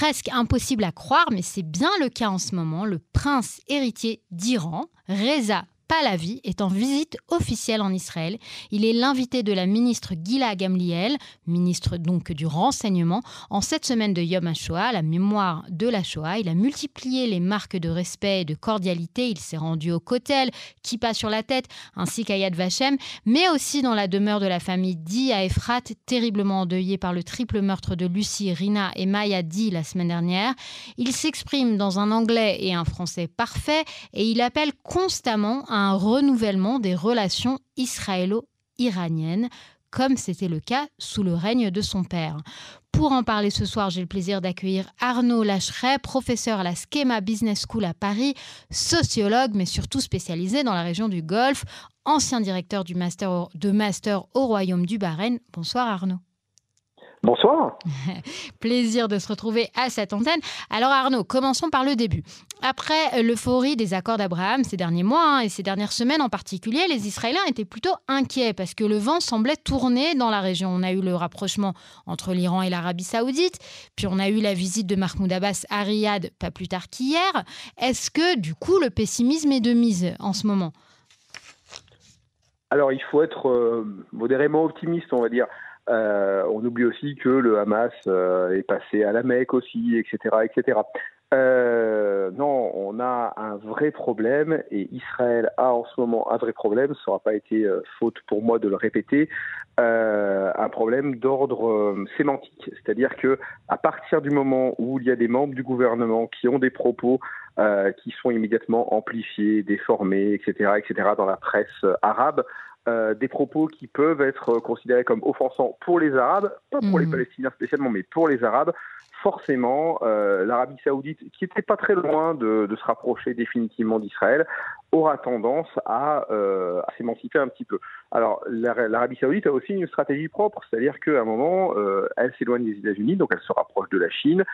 presque impossible à croire, mais c'est bien le cas en ce moment. Le prince héritier d'Iran, Reza Pahlavi est en visite officielle en Israël. Il est l'invité de la ministre Gila Gamliel, ministre donc du renseignement, en cette semaine de Yom HaShoah, la mémoire de la Shoah. Il a multiplié les marques de respect et de cordialité. Il s'est rendu au Kotel, passe sur la tête, ainsi qu'à Yad Vashem, mais aussi dans la demeure de la famille Di à Efrat, terriblement endeuillée par le triple meurtre de Lucie, Rina et Maya Di la semaine dernière. Il s'exprime dans un anglais et un français parfait et il appelle constamment à un renouvellement des relations israélo-iraniennes, comme c'était le cas sous le règne de son père. Pour en parler ce soir, j'ai le plaisir d'accueillir Arnaud Lacheret, professeur à la Schema Business School à Paris, sociologue, mais surtout spécialisé dans la région du Golfe, ancien directeur du master, de master au Royaume du Bahreïn. Bonsoir Arnaud. Bonsoir. Plaisir de se retrouver à cette antenne. Alors Arnaud, commençons par le début. Après l'euphorie des accords d'Abraham ces derniers mois hein, et ces dernières semaines en particulier, les Israéliens étaient plutôt inquiets parce que le vent semblait tourner dans la région. On a eu le rapprochement entre l'Iran et l'Arabie saoudite, puis on a eu la visite de Mahmoud Abbas à Riyad pas plus tard qu'hier. Est-ce que du coup le pessimisme est de mise en ce moment? Alors il faut être euh, modérément optimiste, on va dire. Euh, on oublie aussi que le Hamas euh, est passé à la Mecque aussi, etc., etc. Euh, non, on a un vrai problème et Israël a en ce moment un vrai problème. Ça n'aura pas été faute pour moi de le répéter. un problème d'ordre sémantique, c'est-à-dire que à partir du moment où il y a des membres du gouvernement qui ont des propos qui sont immédiatement amplifiés, déformés, etc., etc., dans la presse arabe, euh, des propos qui peuvent être considérés comme offensants pour les Arabes, pas pour les hmm. Palestiniens spécialement, mais pour les Arabes, forcément, euh, l'Arabie saoudite, qui n'était pas très loin de, se rapprocher définitivement d'Israël, aura tendance à, euh, à s'émanciper un petit peu. Alors, l'Arabie saoudite a aussi une stratégie propre, c'est-à-dire qu'à un moment, elle s'éloigne des États-Unis, donc elle se rapproche de la Chine.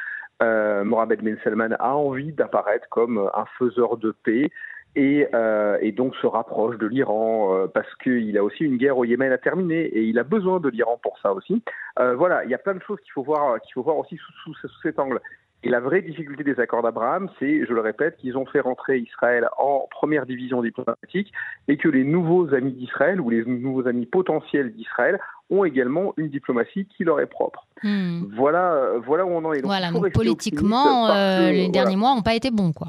Mohamed Ben Salman a envie d'apparaître comme un faiseur de paix et, euh, et, donc se rapproche de l'Iran euh, parce qu'il a aussi une guerre au Yémen à terminer et il a besoin de l'Iran pour ça aussi. Euh, voilà, il y a plein de choses qu'il faut voir, qu'il faut voir aussi sous, sous, cet angle. Et la vraie difficulté des accords d'Abraham, c'est, je le répète, qu'ils ont fait rentrer Israël en première division diplomatique et que les nouveaux amis d'Israël ou les nouveaux amis potentiels d'Israël ont également une diplomatie qui leur est propre. Hmm. Voilà, voilà où on en est. Donc, voilà, donc politiquement, les derniers mois n'ont pas été bons, quoi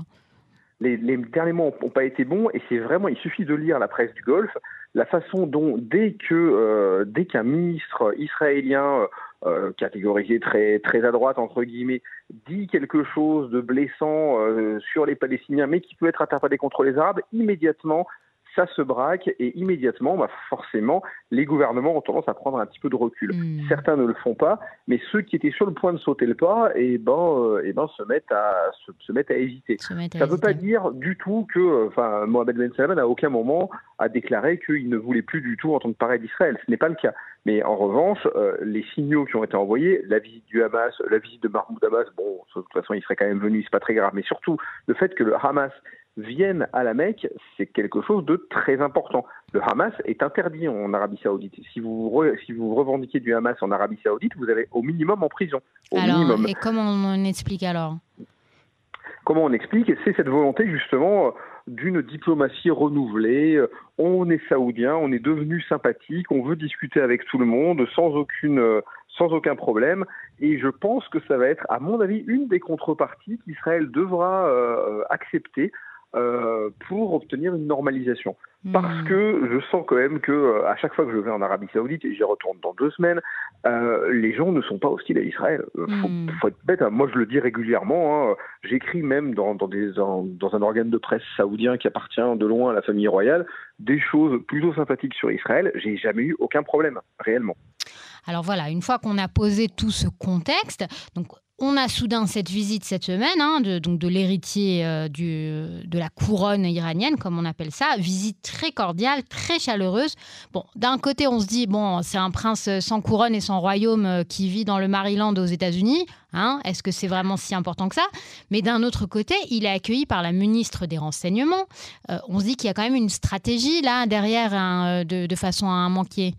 les, derniers mois n'ont pas été bons et c'est vraiment, il suffit de lire la presse du Golfe, la façon dont dès que euh, dès qu'un ministre israélien euh, euh, catégorisé très très à droite entre guillemets dit quelque chose de blessant sur les Palestiniens mais qui peut être interprété contre les Arabes, immédiatement ça se braque et immédiatement, bah forcément, les gouvernements ont tendance à prendre un petit peu de recul. Hmm. Certains ne le font pas, mais ceux qui étaient sur le point de sauter le pas, et eh ben, euh, et ben, se mettent à se, mettent à hésiter. ça ne veut pas dire du tout que, enfin, Mohamed Ben Salman à aucun moment a déclaré qu'il ne voulait plus du tout entendre parler d'Israël. Ce n'est pas le cas. Mais en revanche, euh, les signaux qui ont été envoyés, la visite du Hamas, la visite de Mahmoud Abbas, bon, de toute façon, il serait quand même venu, c'est pas très grave. Mais surtout, le fait que le Hamas viennent à la Mecque, c'est quelque chose de très important. Le Hamas est interdit en Arabie Saoudite. Si vous, si vous revendiquez du Hamas en Arabie Saoudite, vous avez au minimum en prison. alors, et comment on explique alors? Comment on explique? C'est cette volonté justement d'une diplomatie renouvelée. On est saoudien, on est devenu sympathique, on veut discuter avec tout le monde sans aucune sans aucun problème. Et je pense que ça va être, à mon avis, une des contreparties qu'Israël devra euh, accepter euh, pour obtenir une normalisation. Parce hmm. que je sens quand même que euh, à chaque fois que je vais en Arabie Saoudite et j'y retourne dans deux semaines, euh, les gens ne sont pas hostiles à Israël. Faut, hmm. faut, être bête. Hein. Moi, je le dis régulièrement. Hein. J'écris même dans, dans, des, dans, un organe de presse saoudien qui appartient de loin à la famille royale des choses plutôt sympathiques sur Israël. J'ai jamais eu aucun problème réellement. Alors voilà, une fois qu'on a posé tout ce contexte, donc on a soudain cette visite cette semaine, hein, de, donc de l'héritier euh, de la couronne iranienne, comme on appelle ça. Visite très cordiale, très chaleureuse. Bon, d'un côté, on se dit, bon, c'est un prince sans couronne et sans royaume euh, qui vit dans le Maryland aux États-Unis. Hein. Est-ce que c'est vraiment si important que ça? Mais d'un autre côté, il est accueilli par la ministre des Renseignements. Euh, on se dit qu'il y a quand même une stratégie là derrière hein, de, de façon à manquer.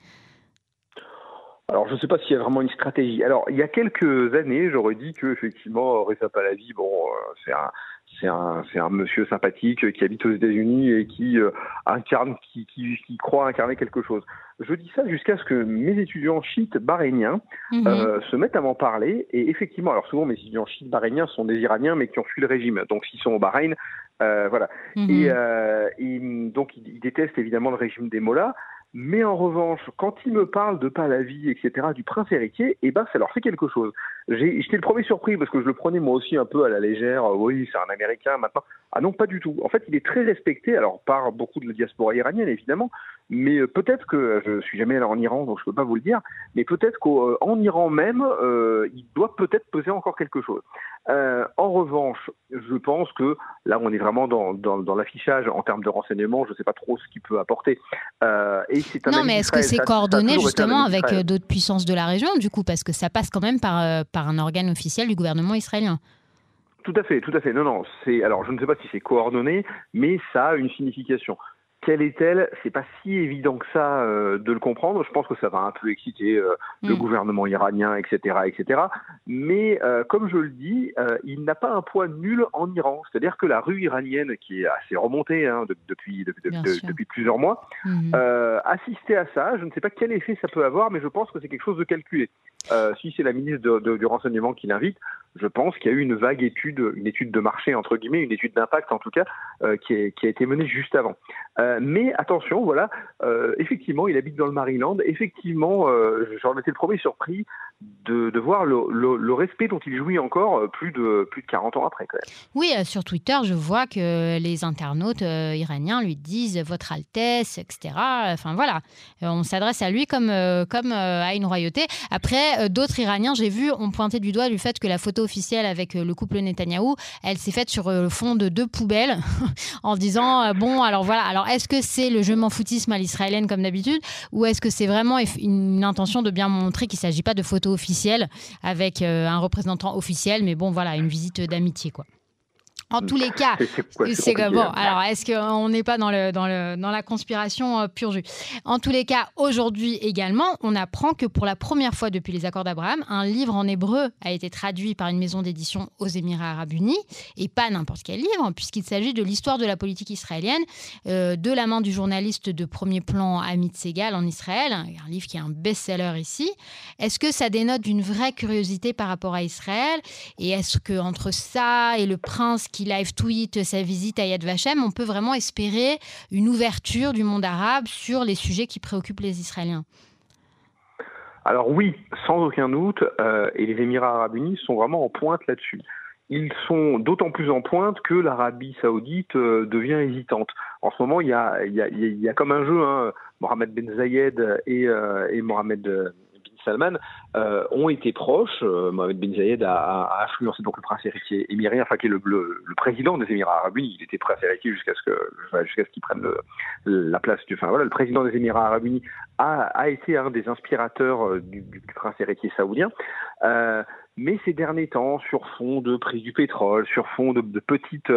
Alors, je ne sais pas s'il y a vraiment une stratégie. Alors, il y a quelques années, j'aurais dit que effectivement, Reza Pahlavi, bon, euh, c'est un, c'est un, c'est un monsieur sympathique qui habite aux États-Unis et qui euh, incarne, qui, qui, qui, croit incarner quelque chose. Je dis ça jusqu'à ce que mes étudiants chiites bahreïniens mhm. euh, se mettent à m'en parler. Et effectivement, alors souvent mes étudiants chiites bahreïniens sont des Iraniens mais qui ont fui le régime. Donc s'ils sont au Bahreïn, euh, voilà. Mhm. Et, euh, et, donc ils, ils, détestent évidemment le régime des Mollahs. Mais en revanche, quand ils me parlent de Pahlavi, etc., du prince héritier, eh ben, ça leur fait quelque chose. J'étais le premier surpris parce que je le prenais moi aussi un peu à la légère. Oui, c'est un Américain maintenant. Ah non, pas du tout. En fait, il est très respecté, alors par beaucoup de la diaspora iranienne évidemment, mais euh, peut-être que je suis jamais allé en Iran, donc je peux pas vous le dire. Mais peut-être qu'en Iran même, euh, il doit peut-être peser encore quelque chose. Euh, en revanche, je pense que là, on est vraiment dans, dans, dans l'affichage en termes de renseignements. Je ne sais pas trop ce qu'il peut apporter. Euh, et un non, mais est-ce que c'est coordonné justement avec euh, d'autres puissances de la région, du coup, parce que ça passe quand même par, euh, par un organe officiel du gouvernement israélien tout à fait, tout à fait. Non, non, c'est alors je ne sais pas si c'est coordonné, mais ça a une signification. Quelle est-elle? C'est pas si évident que ça euh, de le comprendre. Je pense que ça va un peu exciter euh, le mm. gouvernement iranien, etc., etc. Mais euh, comme je le dis, il n'a pas un poids nul en Iran. C'est-à-dire que la rue iranienne, qui est assez remontée hein, de, depuis, de, depuis plusieurs mois, mm. assister à ça, je ne sais pas quel effet ça peut avoir, mais je pense que c'est quelque chose de calculé. Si c'est la ministre du renseignement qui l'invite, je pense qu'il y a eu une vague étude, une étude de marché entre guillemets, une étude d'impact en tout cas, qui, est, qui, a été menée juste avant. Euh, mais attention, voilà, euh, effectivement, il habite dans le Maryland. Effectivement, euh, j'en étais le premier surpris de, voir le, le, le, respect dont il jouit encore euh, plus de, plus de 40 ans après. Quand même. Oui, euh, sur Twitter, je vois que les internautes euh, iraniens lui disent Votre Altesse, etc. Enfin voilà, on s'adresse à lui comme, comme à une royauté. Après, d'autres Iraniens, j'ai vu, ont pointé du doigt du fait que la photo officielle avec le couple Netanyahou, elle s'est faite sur le fond de deux poubelles en disant Bon, alors voilà, alors est-ce que c'est le je m'en foutisme à l'israélienne comme d'habitude ou est-ce que c'est vraiment une intention de bien montrer qu'il ne s'agit pas de photos officielle avec euh, un représentant officiel, mais bon, voilà, une visite d'amitié, quoi. En tous les cas, c'est bon. Hein. Alors, est-ce qu'on n'est pas dans, le, dans, le, dans la conspiration euh, jus? En tous les cas, aujourd'hui également, on apprend que pour la première fois depuis les accords d'Abraham, un livre en hébreu a été traduit par une maison d'édition aux Émirats arabes unis, et pas n'importe quel livre, puisqu'il s'agit de l'histoire de la politique israélienne, euh, de la main du journaliste de premier plan Amit Segal en Israël, un livre qui est un best-seller ici. Est-ce que ça dénote d'une vraie curiosité par rapport à Israël? Et est-ce que entre ça et le prince qui live tweet sa visite à Yad Vashem, on peut vraiment espérer une ouverture du monde arabe sur les sujets qui préoccupent les Israéliens alors oui, sans aucun doute, euh, et les Émirats arabes unis sont vraiment en pointe là-dessus. Ils sont d'autant plus en pointe que l'Arabie saoudite euh, devient hésitante. En ce moment, il y a, comme un jeu, hein, Mohamed Ben Zayed et, euh, et Mohamed Euh, ont été proches. Euh, Mohamed bin Zayed a, influencé donc le prince héritier émirien, enfin qui est le, le, le président des Émirats Arabes Unis. Il était prince héritier jusqu'à ce que jusqu'à ce qu'il prenne la place du. Enfin voilà, le président des Émirats Arabes Unis a, été un des inspirateurs euh, du, prince héritier saoudien. Euh, mais ces derniers temps, sur fond de prise du pétrole, sur fond de, de, petites,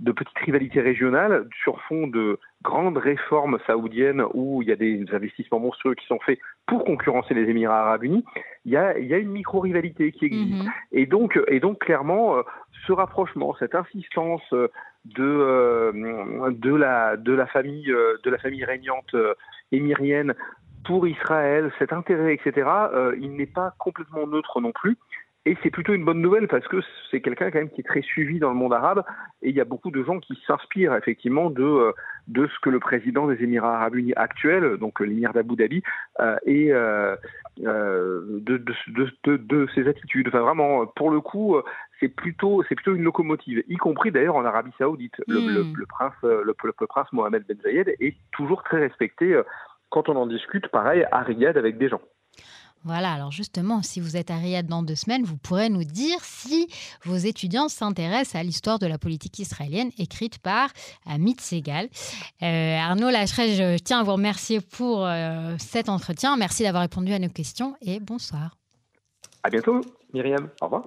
de petites rivalités régionales, sur fond de grandes réformes saoudiennes où il y a des investissements monstrueux qui sont faits pour concurrencer les Émirats arabes unis, il y a, il y a une micro-rivalité qui existe. Mm-hmm. Et, donc, et donc, clairement, euh, ce rapprochement, cette insistance euh, de, euh, de, la, de, la, famille, de la famille régnante émirienne pour Israël, cet intérêt, etc., il n'est pas complètement neutre non plus. Et c'est plutôt une bonne nouvelle parce que c'est quelqu'un quand même qui est très suivi dans le monde arabe et il y a beaucoup de gens qui s'inspirent effectivement de, euh, de ce que le président des Émirats arabes unis actuel, donc l'émir d'Abu Dhabi, euh, et euh, euh, de, de, de, de, ses attitudes. Enfin vraiment, pour le coup, c'est plutôt c'est plutôt une locomotive, y compris d'ailleurs en Arabie Saoudite. Le, mm. le, le prince le, le, prince Mohamed Ben Zayed est toujours très respecté quand on en discute, pareil, à Riyad avec des gens. Voilà, alors justement, si vous êtes à Riyad dans deux semaines, vous pourrez nous dire si vos étudiants s'intéressent à l'histoire de la politique israélienne écrite par Amit Segal. Euh, Arnaud Lacheray, je tiens à vous remercier pour euh, cet entretien. Merci d'avoir répondu à nos questions et bonsoir. À bientôt, Myriam. Au revoir.